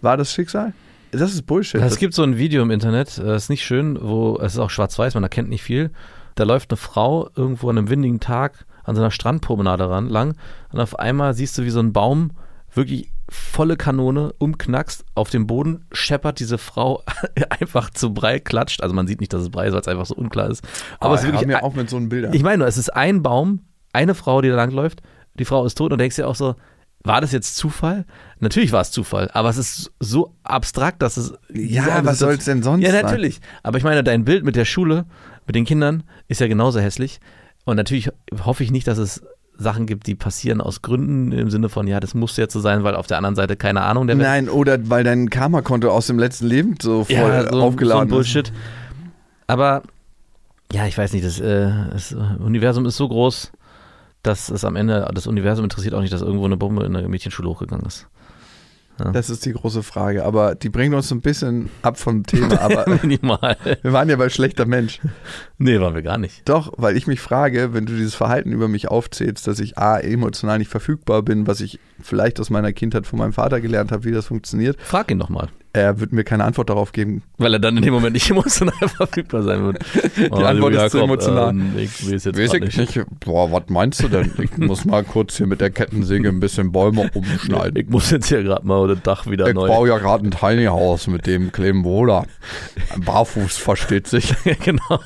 War das Schicksal? Das ist Bullshit. Es Das- gibt so ein Video im Internet, äh, ist nicht schön, wo es ist auch schwarz-weiß, man erkennt nicht viel. Da läuft eine Frau irgendwo an einem windigen Tag an so einer Strandpromenade ran, lang und auf einmal siehst du, wie so ein Baum wirklich volle Kanone umknackst, auf dem Boden scheppert diese Frau einfach zu Brei, klatscht. Also man sieht nicht, dass es Brei ist, weil es einfach so unklar ist. Aber Oh, es ist wirklich mir auf mit so einem Bildern. ich meine nur, es ist ein Baum, eine Frau, die da langläuft, die Frau ist tot und denkst dir auch so, war das jetzt Zufall? Natürlich war es Zufall, aber es ist so abstrakt, dass es. Ja, was Situation- soll's denn sonst Ja, sein? natürlich. Aber ich meine, dein Bild mit der Schule, mit den Kindern, ist ja genauso hässlich. Und natürlich hoffe ich nicht, dass es Sachen gibt, die passieren aus Gründen im Sinne von, ja, das muss jetzt so sein, weil auf der anderen Seite keine Ahnung der Welt Nein, oder weil dein Karma-Konto aus dem letzten Leben so voll ja, so, aufgeladen so ein ist. Bullshit. Aber ja, ich weiß nicht, das, äh, das Universum ist so groß, dass es am Ende, das Universum interessiert auch nicht, dass irgendwo eine Bombe in der Mädchenschule hochgegangen ist. Das ist die große Frage. Aber die bringen uns so ein bisschen ab vom Thema. Aber Minimal. wir waren ja bei schlechter Mensch. Nee, waren wir gar nicht. Doch, weil ich mich frage, wenn du dieses Verhalten über mich aufzählst, dass ich A, emotional nicht verfügbar bin, was ich vielleicht aus meiner Kindheit von meinem Vater gelernt habe, wie das funktioniert. Frag ihn doch mal. Er wird mir keine Antwort darauf geben. Weil er dann in dem Moment nicht emotional verfügbar sein wird. Die Antwort ist zu emotional. ich weiß jetzt Weiß ich nicht. Boah, was meinst du denn? Ich muss mal kurz hier mit der Kettensäge ein bisschen Bäume umschneiden. Ich muss jetzt hier gerade mal das Dach wieder Ich neu. baue ja gerade ein Tiny House mit dem kleinen Bruder. Barfuß versteht sich. Genau.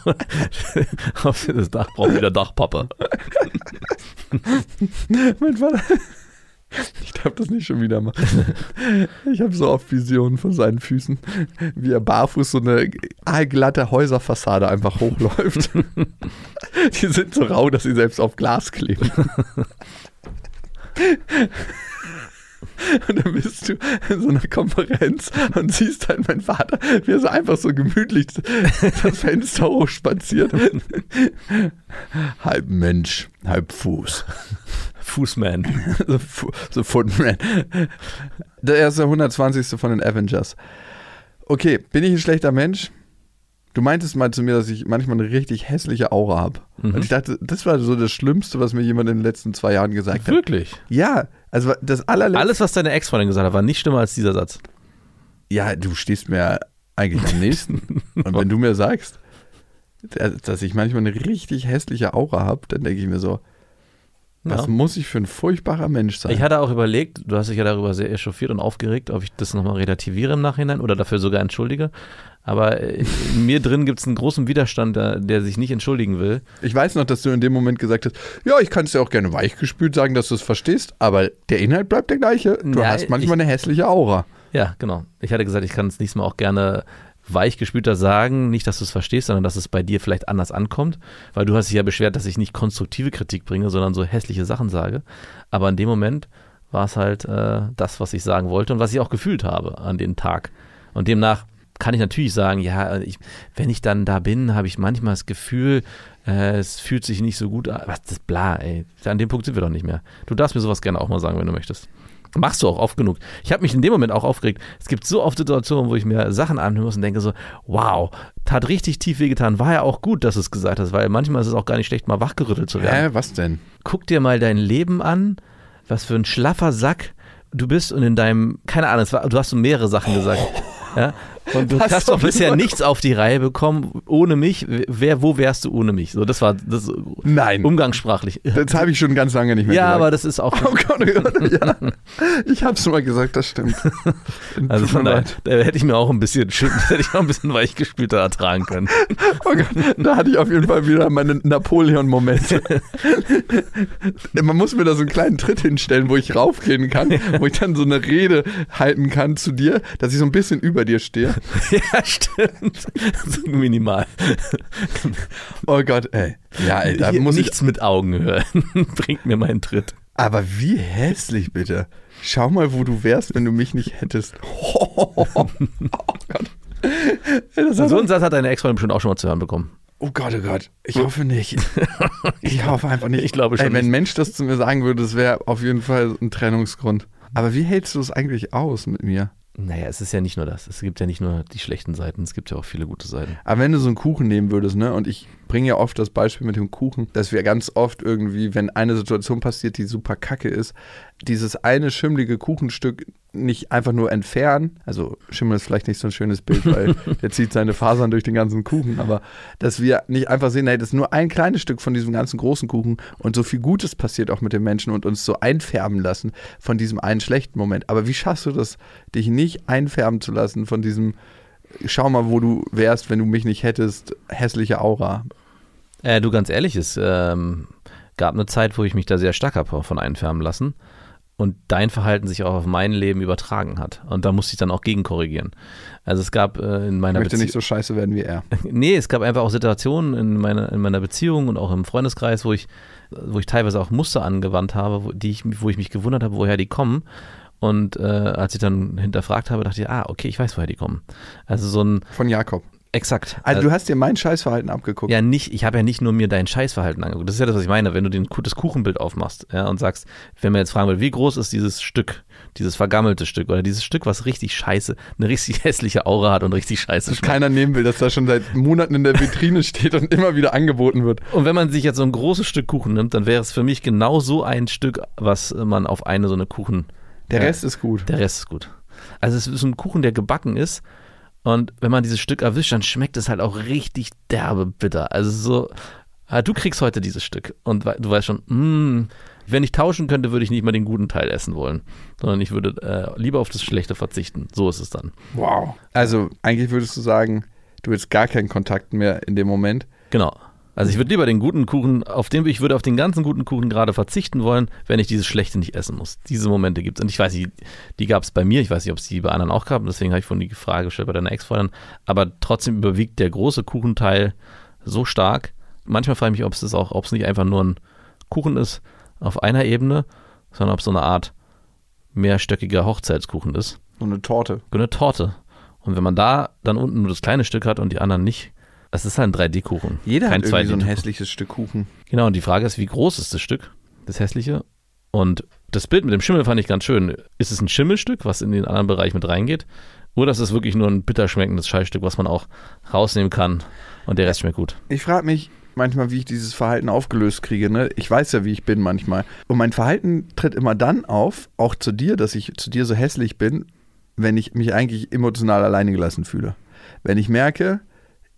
Das Dach braucht wieder Dachpappe. mein Vater. Ich darf das nicht schon wieder machen. Ich habe so oft Visionen von seinen Füßen, wie er barfuß so eine aalglatte Häuserfassade einfach hochläuft. Die sind so rau, dass sie selbst auf Glas kleben. Und dann bist du in so einer Konferenz und siehst halt meinen Vater, wie er so einfach so gemütlich das Fenster hochspaziert. Halb Mensch, halb Fuß. Fußman. The, Fu- the Footman. Der der 120. von den Avengers. Okay, bin ich ein schlechter Mensch? Du meintest mal zu mir, dass ich manchmal eine richtig hässliche Aura habe. Mhm. Und ich dachte, das war so das Schlimmste, was mir jemand in den letzten zwei Jahren gesagt hat. Wirklich? Ja, also das allerletzte. Alles, was deine Ex-Freundin gesagt hat, war nicht schlimmer als dieser Satz. Ja, du stehst mir eigentlich am nächsten. Und wenn du mir sagst, dass ich manchmal eine richtig hässliche Aura habe, dann denke ich mir so, was Ja. muss ich für ein furchtbarer Mensch sein? Ich hatte auch überlegt, du hast dich ja darüber sehr echauffiert und aufgeregt, ob ich das nochmal relativiere im Nachhinein oder dafür sogar entschuldige. Aber äh, in mir drin gibt es einen großen Widerstand, der, der sich nicht entschuldigen will. Ich weiß noch, dass du in dem Moment gesagt hast, ja, ich kann es dir auch gerne weichgespült sagen, dass du es verstehst, aber der Inhalt bleibt der gleiche. Du Ja, hast manchmal ich- eine hässliche Aura. Ja, genau. Ich hatte gesagt, ich kann es nächstes Mal auch gerne weichgespülter sagen. Nicht, dass du es verstehst, sondern dass es bei dir vielleicht anders ankommt. Weil du hast dich ja beschwert, dass ich nicht konstruktive Kritik bringe, sondern so hässliche Sachen sage. Aber in dem Moment war es halt äh, das, was ich sagen wollte und was ich auch gefühlt habe an dem Tag. Und demnach kann ich natürlich sagen, ja, ich, wenn ich dann da bin, habe ich manchmal das Gefühl, äh, es fühlt sich nicht so gut an. Was das bla, ey. An dem Punkt sind wir doch nicht mehr. Du darfst mir sowas gerne auch mal sagen, wenn du möchtest. Machst du auch oft genug. Ich habe mich in dem Moment auch aufgeregt. Es gibt so oft Situationen, wo ich mir Sachen anhören muss und denke so, wow, tat richtig tief wehgetan. War ja auch gut, dass du es gesagt hast, weil manchmal ist es auch gar nicht schlecht, mal wachgerüttelt zu werden. Hä, was denn? Guck dir mal dein Leben an, was für ein schlaffer Sack du bist und in deinem, keine Ahnung, war, du hast so mehrere Sachen gesagt. Ja? Und du hast doch bisher nichts auf die Reihe bekommen, ohne mich. Wer, wo wärst du ohne mich? So, das war das Nein. umgangssprachlich. Das habe ich schon ganz lange nicht mehr Ja, gesagt. aber das ist auch. Oh Gott, oh Gott, ja. Ich habe es mal gesagt, das stimmt. Also von daher, da hätte ich mir auch ein bisschen, das hätte ich auch ein bisschen weichgespülter ertragen können. Oh Gott, da hatte ich auf jeden Fall wieder meine Napoleon-Momente. Man muss mir da so einen kleinen Tritt hinstellen, wo ich raufgehen kann, wo ich dann so eine Rede halten kann zu dir, dass ich so ein bisschen über dir stehe. Ja, stimmt. So minimal. Oh Gott, ey. Ja, ey, da Hier muss ich. nichts mit Augen hören. Bringt mir meinen Tritt. Aber wie hässlich bitte. Schau mal, wo du wärst, wenn du mich nicht hättest. Oh, Gott. Ey, das So einen Satz hat deine Ex-Freundin bestimmt auch schon mal zu hören bekommen. Oh Gott, oh Gott. Ich hoffe nicht. Ich hoffe einfach nicht. Ich glaube schon Ey, wenn ein. Mensch das zu mir sagen würde, das wäre auf jeden Fall ein Trennungsgrund. Aber wie hältst du es eigentlich aus mit mir? Naja, es ist ja nicht nur das. Es gibt ja nicht nur die schlechten Seiten, es gibt ja auch viele gute Seiten. Aber wenn du so einen Kuchen nehmen würdest, ne, und ich bringe ja oft das Beispiel mit dem Kuchen, dass wir ganz oft irgendwie, wenn eine Situation passiert, die super kacke ist, dieses eine schimmlige Kuchenstück nicht einfach nur entfernen, also Schimmel ist vielleicht nicht so ein schönes Bild, weil der zieht seine Fasern durch den ganzen Kuchen, aber dass wir nicht einfach sehen, hey, das ist nur ein kleines Stück von diesem ganzen großen Kuchen und so viel Gutes passiert auch mit den Menschen und uns so einfärben lassen von diesem einen schlechten Moment. Aber wie schaffst du das, dich nicht einfärben zu lassen von diesem schau mal, wo du wärst, wenn du mich nicht hättest, hässliche Aura. Äh, du, ganz ehrlich, es ähm, gab eine Zeit, wo ich mich da sehr stark habe von einfärben lassen und dein Verhalten sich auch auf mein Leben übertragen hat. Und da musste ich dann auch gegenkorrigieren. Also es gab äh, in Ich meiner möchte Bezie- nicht so scheiße werden wie er. Nee, es gab einfach auch Situationen in meiner, in meiner Beziehung und auch im Freundeskreis, wo ich, wo ich teilweise auch Muster angewandt habe, wo, die ich, wo ich mich gewundert habe, woher die kommen. Und äh, als ich dann hinterfragt habe, dachte ich, ah, okay, ich weiß, woher die kommen. Also so ein, Von Jakob. Exakt. Also du hast dir mein Scheißverhalten abgeguckt. Ja, nicht, ich habe ja nicht nur mir dein Scheißverhalten angeguckt. Das ist ja das, was ich meine. Wenn du den, das Kuchenbild aufmachst ja, und sagst, wenn man jetzt fragen will, wie groß ist dieses Stück, dieses vergammelte Stück oder dieses Stück, was richtig scheiße, eine richtig hässliche Aura hat und richtig scheiße dass schmeckt. keiner nehmen will, dass da schon seit Monaten in der Vitrine steht und immer wieder angeboten wird. Und wenn man sich jetzt so ein großes Stück Kuchen nimmt, dann wäre es für mich genau so ein Stück, was man auf eine so eine Kuchen. Der Ja. Rest ist gut. Der Rest ist gut. Also es ist ein Kuchen, der gebacken ist. Und wenn man dieses Stück erwischt, dann schmeckt es halt auch richtig derbe bitter. Also so, ah, du kriegst heute dieses Stück. Und du weißt schon, mm, wenn ich tauschen könnte, würde ich nicht mal den guten Teil essen wollen. Sondern ich würde äh, lieber auf das Schlechte verzichten. So ist es dann. Wow. Also eigentlich würdest du sagen, du willst gar keinen Kontakt mehr in dem Moment. Genau. Also ich würde lieber den guten Kuchen, auf den ich würde auf den ganzen guten Kuchen gerade verzichten wollen, wenn ich dieses Schlechte nicht essen muss. Diese Momente gibt es. Und ich weiß nicht, die gab es bei mir, ich weiß nicht, ob es die bei anderen auch gab, deswegen habe ich vorhin die Frage gestellt bei deiner Ex-Freundin. Aber trotzdem überwiegt der große Kuchenteil so stark. Manchmal frage ich mich, ob es das auch, ob es nicht einfach nur ein Kuchen ist auf einer Ebene, sondern ob es so eine Art mehrstöckiger Hochzeitskuchen ist. So eine Torte. Eine Torte. Und wenn man da dann unten nur das kleine Stück hat und die anderen nicht, das ist halt ein 3D-Kuchen. Jeder Kein hat irgendwie so ein 2D-Kuchen. hässliches Stück Kuchen. Genau, und die Frage ist, wie groß ist das Stück, das hässliche? Und das Bild mit dem Schimmel fand ich ganz schön. Ist es ein Schimmelstück, was in den anderen Bereich mit reingeht? Oder ist es wirklich nur ein bitter schmeckendes Scheißstück, was man auch rausnehmen kann und der Rest schmeckt gut? Ich frage mich manchmal, wie ich dieses Verhalten aufgelöst kriege. Ne? Ich weiß ja, wie ich bin manchmal. Und mein Verhalten tritt immer dann auf, auch zu dir, dass ich zu dir so hässlich bin, wenn ich mich eigentlich emotional alleine gelassen fühle. Wenn ich merke,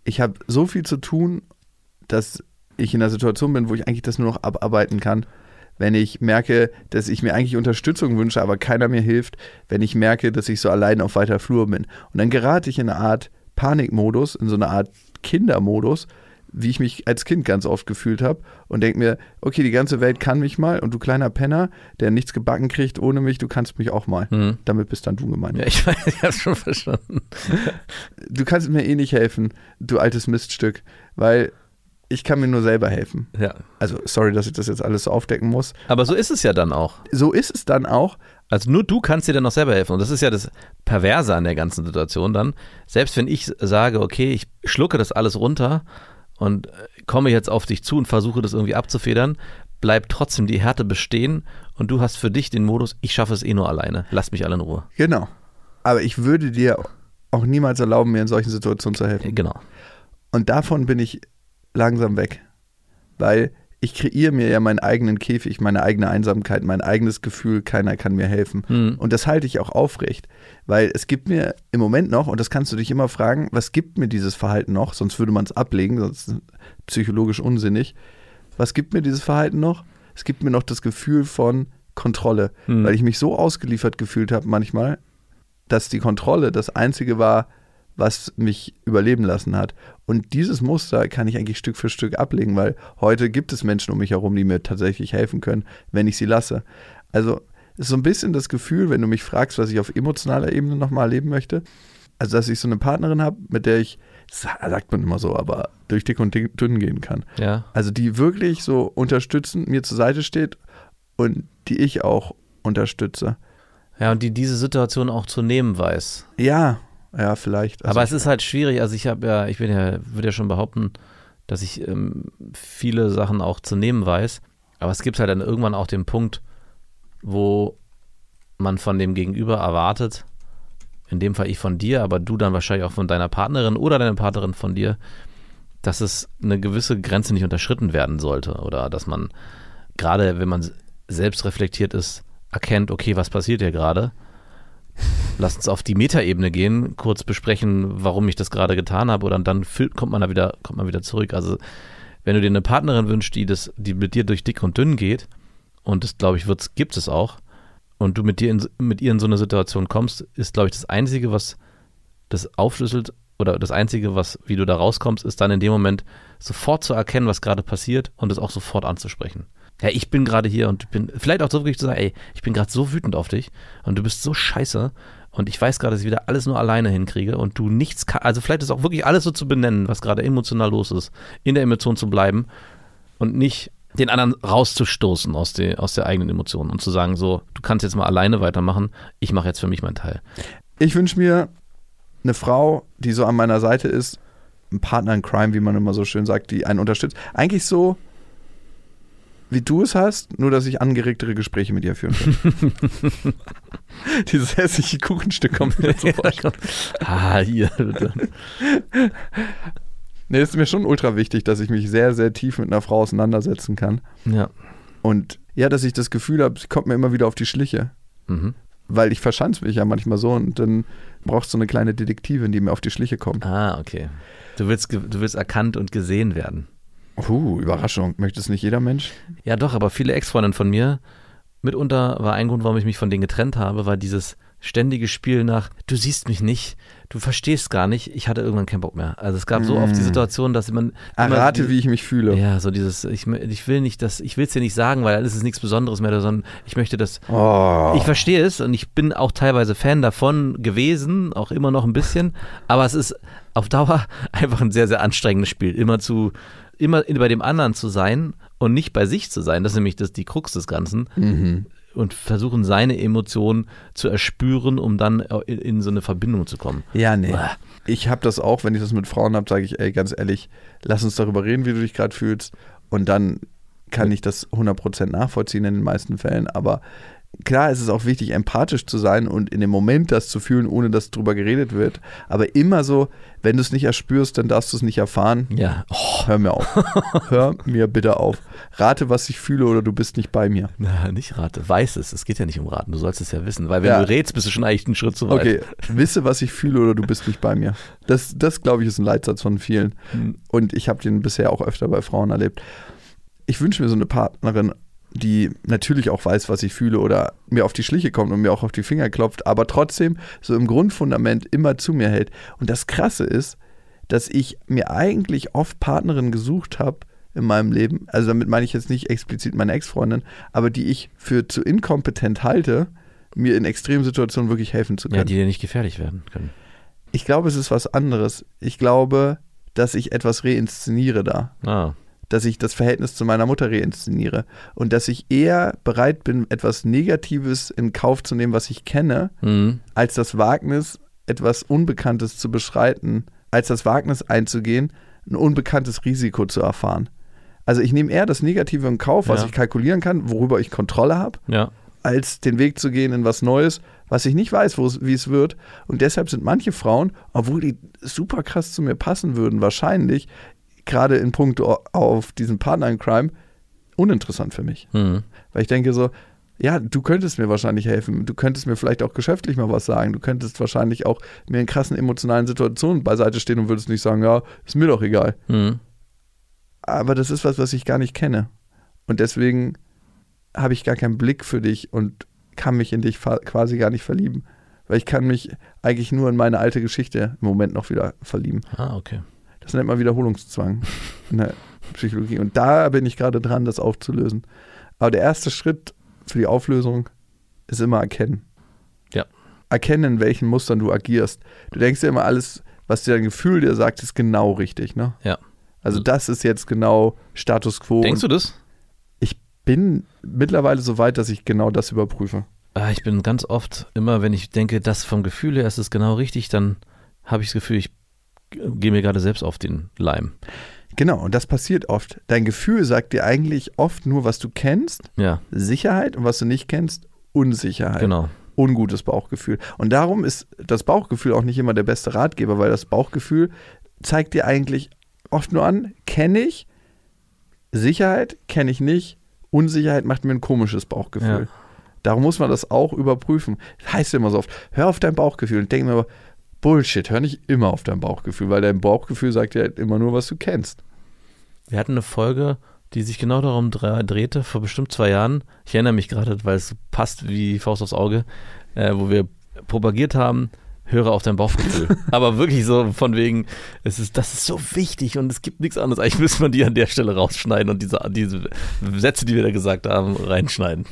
ich habe so viel zu tun dass ich in einer Situation bin, wo ich eigentlich das nur noch abarbeiten kann. Wenn ich merke, dass ich mir eigentlich Unterstützung wünsche, aber keiner mir hilft, wenn ich merke, dass ich so allein auf weiter Flur bin. Und dann gerate ich in eine Art Panikmodus, in so eine Art Kindermodus, wie ich mich als Kind ganz oft gefühlt habe und denke mir, okay, die ganze Welt kann mich mal und du kleiner Penner, der nichts gebacken kriegt ohne mich, du kannst mich auch mal. Mhm. Damit bist dann du gemeint. Ja, ich weiß, ich hab's schon verstanden. Du kannst mir eh nicht helfen, du altes Miststück, weil ich kann mir nur selber helfen. Ja. Also sorry, dass ich das jetzt alles so aufdecken muss. Aber so ist es ja dann auch. So ist es dann auch. Also nur du kannst dir dann noch selber helfen. Und das ist ja das Perverse an der ganzen Situation dann. Selbst wenn ich sage, okay, ich schlucke das alles runter und äh, komme jetzt auf dich zu und versuche das irgendwie abzufedern, bleibt trotzdem die Härte bestehen und du hast für dich den Modus, ich schaffe es eh nur alleine. Lass mich alle in Ruhe. Genau. Aber ich würde dir auch niemals erlauben, mir in solchen Situationen zu helfen. Genau. Und davon bin ich langsam weg. Weil ich kreiere mir ja meinen eigenen Käfig, meine eigene Einsamkeit, mein eigenes Gefühl, keiner kann mir helfen. Hm. Und das halte ich auch aufrecht. Weil es gibt mir im Moment noch, und das kannst du dich immer fragen, was gibt mir dieses Verhalten noch? Sonst würde man es ablegen, sonst ist es psychologisch unsinnig. Was gibt mir dieses Verhalten noch? Es gibt mir noch das Gefühl von Kontrolle, Hm. weil ich mich so ausgeliefert gefühlt habe manchmal, dass die Kontrolle das Einzige war, was mich überleben lassen hat. Und dieses Muster kann ich eigentlich Stück für Stück ablegen, weil heute gibt es Menschen um mich herum, die mir tatsächlich helfen können, wenn ich sie lasse. Also ist so ein bisschen das Gefühl, wenn du mich fragst, was ich auf emotionaler Ebene nochmal erleben möchte, also dass ich so eine Partnerin habe, mit der ich, sagt man immer so, aber durch dick und dünn gehen kann. Ja. Also die wirklich so unterstützend mir zur Seite steht und die ich auch unterstütze. Ja, und die diese Situation auch zu nehmen weiß. Ja, ja, vielleicht. Also Aber es ist halt schwierig. Also ich habe ja, ich bin ja, würde ja schon behaupten, dass ich ähm, viele Sachen auch zu nehmen weiß. Aber es gibt halt dann irgendwann auch den Punkt, wo man von dem Gegenüber erwartet, in dem Fall ich von dir, aber du dann wahrscheinlich auch von deiner Partnerin oder deiner Partnerin von dir, dass es eine gewisse Grenze nicht unterschritten werden sollte oder dass man gerade, wenn man selbst reflektiert ist, erkennt, okay, was passiert hier gerade? Lass uns auf die Metaebene gehen, kurz besprechen, warum ich das gerade getan habe, oder dann kommt man da wieder, kommt man wieder zurück. Also, wenn du dir eine Partnerin wünschst, die das, die mit dir durch dick und dünn geht, und das glaube ich, wird's, gibt es auch, und du mit dir in, mit ihr in so eine Situation kommst, ist, glaube ich, das Einzige, was das aufschlüsselt, oder das Einzige, was, wie du da rauskommst, ist dann in dem Moment sofort zu erkennen, was gerade passiert und es auch sofort anzusprechen. Ja, ich bin gerade hier und bin vielleicht auch so wirklich zu sagen, ey, ich bin gerade so wütend auf dich und du bist so scheiße und ich weiß gerade, dass ich wieder alles nur alleine hinkriege und du nichts kann, also vielleicht ist auch wirklich alles so zu benennen, was gerade emotional los ist, in der Emotion zu bleiben und nicht den anderen rauszustoßen aus, der aus der eigenen Emotion und zu sagen, so, du kannst jetzt mal alleine weitermachen, ich mache jetzt für mich meinen Teil. Ich wünsche mir eine Frau, die so an meiner Seite ist, ein Partner in Crime, wie man immer so schön sagt, die einen unterstützt. Eigentlich so, wie du es hast, nur dass ich angeregtere Gespräche mit ihr führen kann. Dieses hässliche Kuchenstück kommt mir so vor. ah, hier, bitte. Nee, es ist mir schon ultra wichtig, dass ich mich sehr, sehr tief mit einer Frau auseinandersetzen kann. Ja. Und ja, dass ich das Gefühl habe, sie kommt mir immer wieder auf die Schliche. Mhm. Weil ich verschanze mich ja manchmal so und dann brauchst du so eine kleine Detektivin, die mir auf die Schliche kommt. Ah, okay. Du willst, du willst erkannt und gesehen werden. Uh, Überraschung. Möchte es nicht jeder Mensch? Ja, doch, aber viele Ex-Freundinnen von mir, mitunter war ein Grund, warum ich mich von denen getrennt habe, war dieses ständige Spiel nach, du siehst mich nicht, du verstehst gar nicht, ich hatte irgendwann keinen Bock mehr. Also es gab so oft die Situation, dass man Errate, so wie ich mich fühle. ja, so dieses, ich, ich will nicht das, ich will es dir nicht sagen, weil dann ist es nichts Besonderes mehr, sondern ich möchte das, Oh. ich verstehe es und ich bin auch teilweise Fan davon gewesen, auch immer noch ein bisschen, aber es ist auf Dauer einfach ein sehr, sehr anstrengendes Spiel, immer zu, immer bei dem anderen zu sein und nicht bei sich zu sein. Das ist nämlich das, die Krux des Ganzen. Mhm. Und versuchen, seine Emotionen zu erspüren, um dann in, in so eine Verbindung zu kommen. Ja, nee. Uah. Ich habe das auch, wenn ich das mit Frauen habe, sage ich, ey, ganz ehrlich, lass uns darüber reden, wie du dich gerade fühlst. Und dann kann ich das 100% nachvollziehen in den meisten Fällen. Aber klar ist es auch wichtig, empathisch zu sein und in dem Moment das zu fühlen, ohne dass drüber geredet wird. Aber immer so, wenn du es nicht erspürst, dann darfst du es nicht erfahren. Ja. Oh. Hör mir auf. Hör mir bitte auf. Rate, was ich fühle oder du bist nicht bei mir. Na, nicht rate. Weiß es. Es geht ja nicht um raten. Du sollst es ja wissen. Weil wenn Ja. du rätst, bist du schon eigentlich einen Schritt zu weit. Okay, wisse, was ich fühle oder du bist nicht bei mir. Das, das glaube ich, ist ein Leitsatz von vielen. Hm. Und ich habe den bisher auch öfter bei Frauen erlebt. Ich wünsche mir so eine Partnerin, die natürlich auch weiß, was ich fühle oder mir auf die Schliche kommt und mir auch auf die Finger klopft, aber trotzdem so im Grundfundament immer zu mir hält. Und das Krasse ist, dass ich mir eigentlich oft Partnerinnen gesucht habe in meinem Leben, also damit meine ich jetzt nicht explizit meine Ex-Freundin, aber die ich für zu inkompetent halte, mir in extremen Situationen wirklich helfen zu können. Ja, die dir nicht gefährlich werden können. Ich glaube, es ist was anderes. Ich glaube, dass ich etwas reinszeniere da. Ah. Dass ich das Verhältnis zu meiner Mutter reinszeniere. Und dass ich eher bereit bin, etwas Negatives in Kauf zu nehmen, was ich kenne, Mhm. als das Wagnis, etwas Unbekanntes zu beschreiten, als das Wagnis einzugehen, ein unbekanntes Risiko zu erfahren. Also ich nehme eher das Negative in Kauf, was Ja. ich kalkulieren kann, worüber ich Kontrolle habe, Ja. als den Weg zu gehen in was Neues, was ich nicht weiß, wie es wird. Und deshalb sind manche Frauen, obwohl die super krass zu mir passen würden, wahrscheinlich, gerade in puncto auf diesen Partner in Crime, uninteressant für mich. Mhm. Weil ich denke so, ja, du könntest mir wahrscheinlich helfen. Du könntest mir vielleicht auch geschäftlich mal was sagen. Du könntest wahrscheinlich auch mir in krassen emotionalen Situationen beiseite stehen und würdest nicht sagen, ja, ist mir doch egal. Mhm. Aber das ist was, was ich gar nicht kenne. Und deswegen habe ich gar keinen Blick für dich und kann mich in dich quasi gar nicht verlieben. Weil ich kann mich eigentlich nur in meine alte Geschichte im Moment noch wieder verlieben. Ah, okay. Das nennt man Wiederholungszwang in der Psychologie. Und da bin ich gerade dran, das aufzulösen. Aber der erste Schritt für die Auflösung ist immer erkennen. Ja. Erkennen, in welchen Mustern du agierst. Du denkst dir immer, alles, was dir dein Gefühl dir sagt, ist genau richtig, ne? Ja. Also das ist jetzt genau Status quo. Denkst du das? Ich bin mittlerweile so weit, dass ich genau das überprüfe. Ah, Ich bin ganz oft, immer wenn ich denke, das vom Gefühl her ist es genau richtig, dann habe ich das Gefühl, ich gehe mir gerade selbst auf den Leim. Genau, und das passiert oft. Dein Gefühl sagt dir eigentlich oft nur, was du kennst, Ja, Sicherheit, und was du nicht kennst, Unsicherheit. genau. ungutes Bauchgefühl. Und darum ist das Bauchgefühl auch nicht immer der beste Ratgeber, weil das Bauchgefühl zeigt dir eigentlich oft nur an, kenne ich, Sicherheit kenne ich nicht, Unsicherheit macht mir ein komisches Bauchgefühl. Ja. Darum muss man das auch überprüfen. Das heißt ja immer so oft, hör auf dein Bauchgefühl und denk mir aber, Bullshit, hör nicht immer auf dein Bauchgefühl, weil dein Bauchgefühl sagt dir halt immer nur, was du kennst. Wir hatten eine Folge, die sich genau darum dre- drehte, vor bestimmt zwei Jahren. Ich erinnere mich gerade, weil es passt wie Faust aufs Auge, äh, wo wir propagiert haben, höre auf dein Bauchgefühl. Aber wirklich so von wegen, es ist, das ist so wichtig und es gibt nichts anderes. Eigentlich müsste man die an der Stelle rausschneiden und diese, diese Sätze, die wir da gesagt haben, reinschneiden.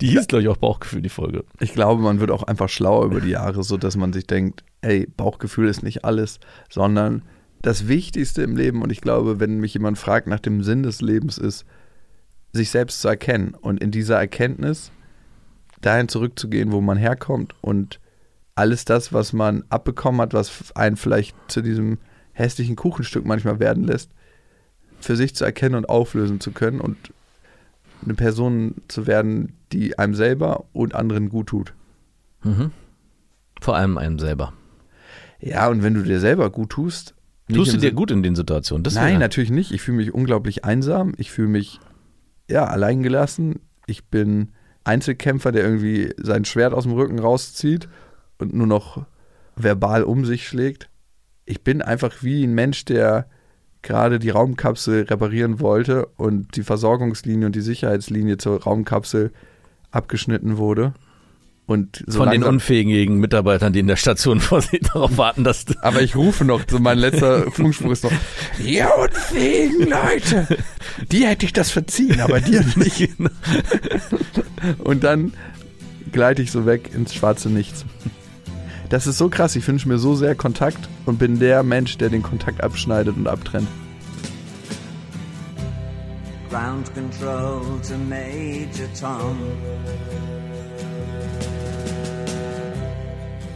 Die hieß, glaube ich, auch Bauchgefühl, die Folge. Ich glaube, man wird auch einfach schlauer über die Jahre, so dass man sich denkt, ey, Bauchgefühl ist nicht alles, sondern das Wichtigste im Leben, und ich glaube, wenn mich jemand fragt nach dem Sinn des Lebens, ist, sich selbst zu erkennen und in dieser Erkenntnis dahin zurückzugehen, wo man herkommt und alles das, was man abbekommen hat, was einen vielleicht zu diesem hässlichen Kuchenstück manchmal werden lässt, für sich zu erkennen und auflösen zu können und eine Person zu werden, die einem selber und anderen gut tut. Mhm. Vor allem einem selber. Ja, und wenn du dir selber gut tust. Tust du dir gut in den Situationen? Das Nein, natürlich nicht. Ich fühle mich unglaublich einsam. Ich fühle mich ja alleingelassen. Ich bin Einzelkämpfer, der irgendwie sein Schwert aus dem Rücken rauszieht und nur noch verbal um sich schlägt. Ich bin einfach wie ein Mensch, der gerade die Raumkapsel reparieren wollte und die Versorgungslinie und die Sicherheitslinie zur Raumkapsel abgeschnitten wurde. Und so Von den unfähigen Mitarbeitern, die in der Station vor sich darauf warten, dass Aber ich rufe noch, so mein letzter Funkspruch ist noch, ihr unfähigen Leute, die hätte ich das verziehen, aber dir nicht. Und dann gleite ich so weg ins schwarze Nichts. Das ist so krass, ich wünsche mir so sehr Kontakt und bin der Mensch, der den Kontakt abschneidet und abtrennt. Ground control to Major Tom.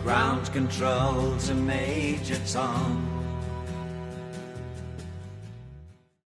Ground control to Major Tom.